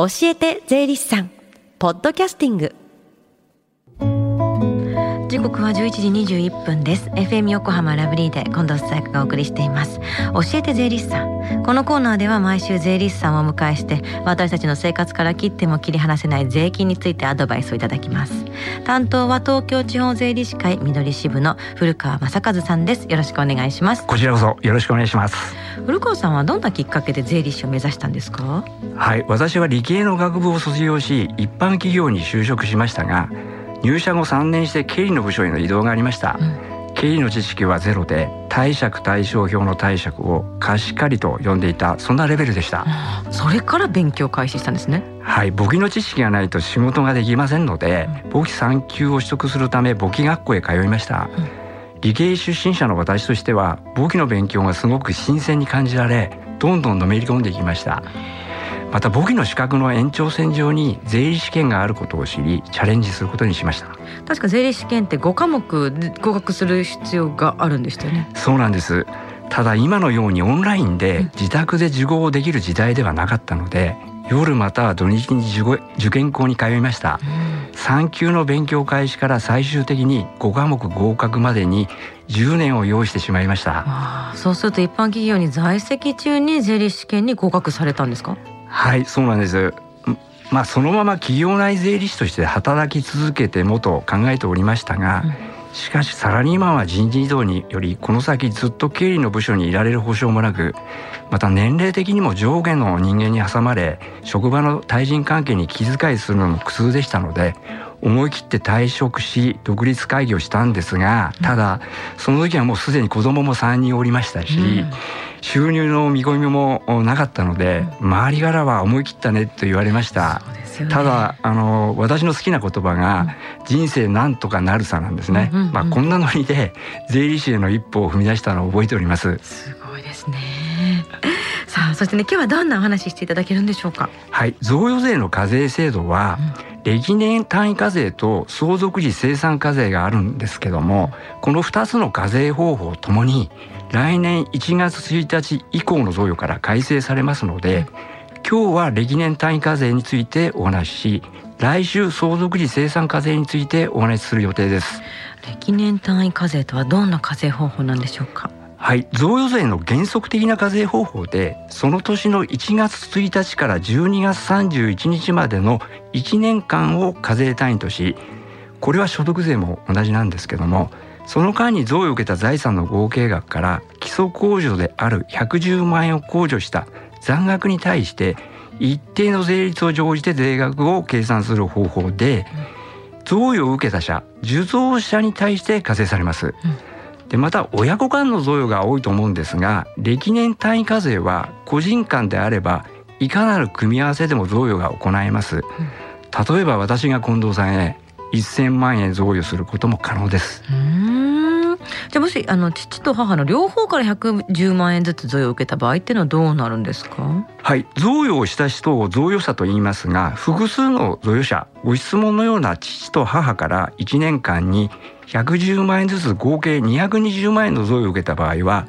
教えて税理士さん。ポッドキャスティング。時刻は11時21分です。FM 横浜ラブリーで近藤沙耶香がお送りしています。教えて税理士さん。このコーナーでは毎週税理士さんをお迎えして私たちの生活から切っても切り離せない税金についてアドバイスをいただきます。担当は東京地方税理士会緑支部の古川正和さんです。よろしくお願いします。こちらこそよろしくお願いします。古川さんはどんなきっかけで税理士を目指したんですか？はい私は理系の学部を卒業し一般企業に就職しましたが入社後3年して経理の部署への移動がありました、うん、経理の知識はゼロで貸借対照表の貸借を貸し借りと呼んでいたそんなレベルでした、それから勉強開始したんですね。はい簿記の知識がないと仕事ができませんので、うん、簿記3級を取得するため簿記学校へ通いました、うん、理系出身者の私としては簿記の勉強がすごく新鮮に感じられどんどんのめり込んでいきましたまた簿記の資格の延長線上に税理試験があることを知りチャレンジすることにしました。確か税理試験って5科目合格する必要があるんでしたよね。そうなんです。ただ今のようにオンラインで自宅で受講できる時代ではなかったので、夜または土日に受験校に通いました、うん、3級の勉強開始から最終的に5科目合格までに10年を要してしまいました。そうすると一般企業に在籍中に税理試験に合格されたんですか？はいそうなんです。まあそのまま企業内税理士として働き続けてもと考えておりましたが、うん、しかしサラリーマンは人事異動によりこの先ずっと経理の部署にいられる保証もなくまた年齢的にも上下の人間に挟まれ職場の対人関係に気遣いするのも苦痛でしたので思い切って退職し独立会議をしたんですがただその時はもうすでに子供も3人おりましたし、うん収入の見込みもなかったので、周りからは思い切ったねと言われました。ね、ただあの私の好きな言葉が、人生なんとかなるさなんですね。うんうんうん、まあこんなノリで税理士への一歩を踏み出したのを覚えております。すごいですね。さあそしてね今日はどんなお話ししていただけるんでしょうか？はい贈与税の課税制度は、うん、歴年単位課税と相続時生産課税があるんですけども、この2つの課税方法ともに来年1月1日以降の贈与から改正されますので、今日は歴年単位課税についてお話しし来週相続時生産課税についてお話しする予定です。歴年単位課税とはどんな課税方法なんでしょうか？はい。贈与税の原則的な課税方法でその年の1月1日から12月31日までの1年間を課税単位としこれは所得税も同じなんですけどもその間に贈与を受けた財産の合計額から基礎控除である110万円を控除した残額に対して一定の税率を乗じて税額を計算する方法で贈与を受けた者受贈者に対して課税されます。でまた親子間の贈与が多いと思うんですが歴年単位課税は個人間であればいかなる組み合わせでも贈与が行えます。例えば私が近藤さんへ1000万円贈与することも可能です。じゃあもしあの父と母の両方から110万円ずつ贈与を受けた場合っていうのはどうなるんですか？はい。贈与をした人を贈与者と言いますが複数の贈与者ご質問のような父と母から1年間に110万円ずつ合計220万円の贈与を受けた場合は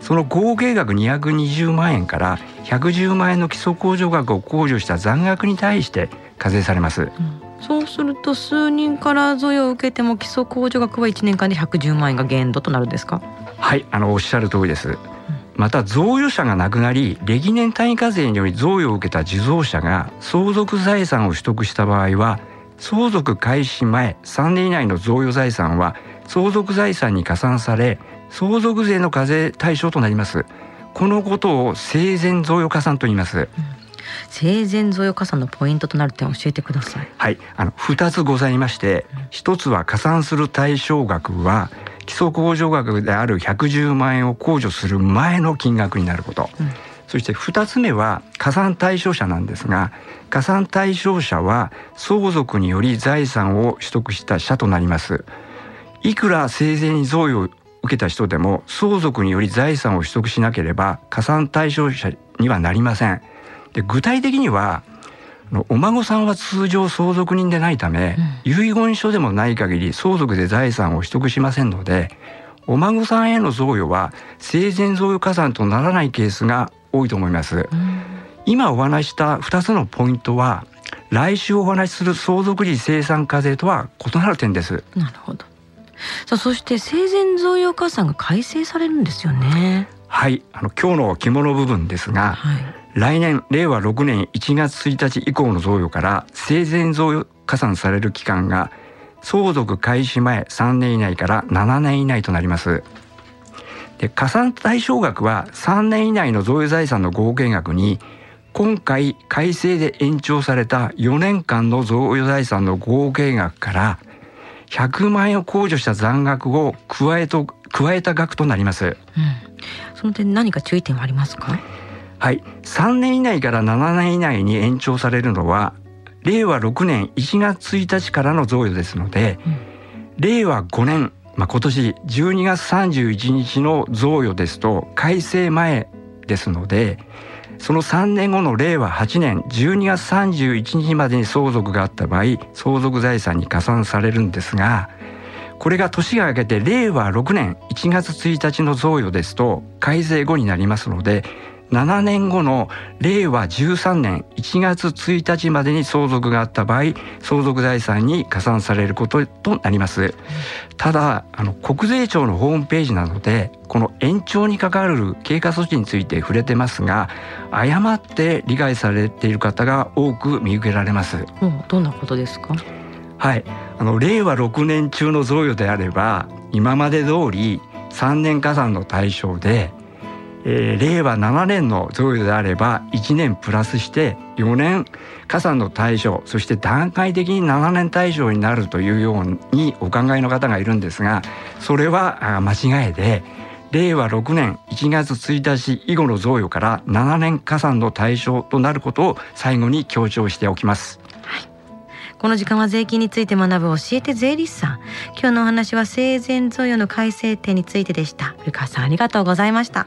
その合計額220万円から110万円の基礎控除額を控除した残額に対して課税されます。うんそうすると数人から贈与を受けても基礎控除額は1年間で110万円が限度となるんですか？はいあのおっしゃる通りです、また贈与者が亡くなり歴年単位課税により贈与を受けた受贈者が相続財産を取得した場合は相続開始前3年以内の贈与財産は相続財産に加算され相続税の課税対象となります。このことを生前贈与加算と言います、うん生前贈与加算のポイントとなる点を教えてください。はい、あの二つございまして、一つは加算する対象額は基礎控除額である110万円を控除する前の金額になること。うん。そして2つ目は加算対象者なんですが加算対象者は相続により財産を取得した者となります。いくら生前に贈与を受けた人でも相続により財産を取得しなければ加算対象者にはなりませんで具体的にはお孫さんは通常相続人でないため、うん、遺言書でもない限り相続で財産を取得しませんのでお孫さんへの贈与は生前贈与加算とならないケースが多いと思います。うん、今お話した2つのポイントは来週お話しする相続時生産課税とは異なる点です。なるほど。さあそして生前贈与加算が改正されるんですよね。はい。あの今日の着物部分ですが、はい、来年令和6年1月1日以降の贈与から生前贈与加算される期間が相続開始前3年以内から7年以内となります。で加算対象額は3年以内の贈与財産の合計額に今回改正で延長された4年間の贈与財産の合計額から100万円を控除した残額を加えと加えた額となります、うん、その点何か注意点はありますか？はい。3年以内から7年以内に延長されるのは令和6年1月1日からの贈与ですので、うん、令和5年、まあ、今年12月31日の贈与ですと改正前ですのでその3年後の令和8年12月31日までに相続があった場合相続財産に加算されるんですがこれが年が明けて令和6年1月1日の贈与ですと改正後になりますので7年後の令和13年1月1日までに相続があった場合相続財産に加算されることとなります。ただあの国税庁のホームページなのでこの延長に関わる経過措置について触れてますが誤って理解されている方が多く見受けられます、うん、どんなことですか？はい。あの令和6年中の贈与であれば今まで通り3年加算の対象でえー、令和7年の贈与であれば1年プラスして4年加算の対象そして段階的に7年対象になるというようにお考えの方がいるんですがそれは間違いで令和6年1月1日以後の贈与から7年加算の対象となることを最後に強調しておきます。この時間は税金について学ぶ教えて税理士さん。今日のお話は生前贈与の改正点についてでした。古川さんありがとうございました。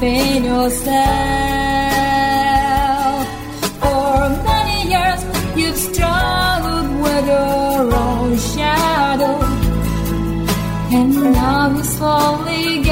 been yourself. For many years you've struggled with your own shadow. And now you slowly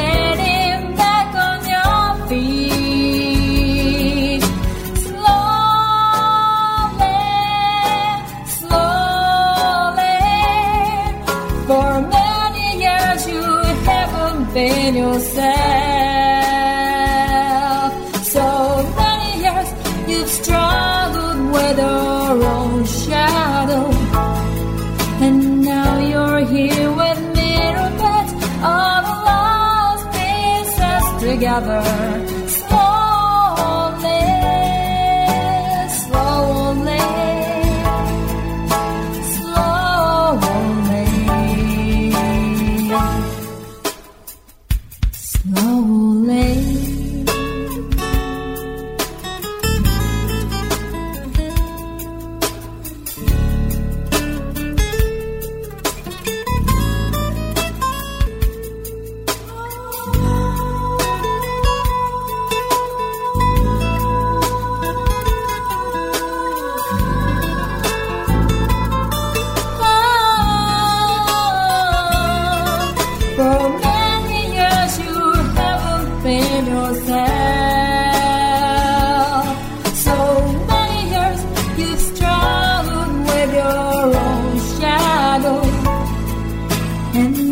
another. and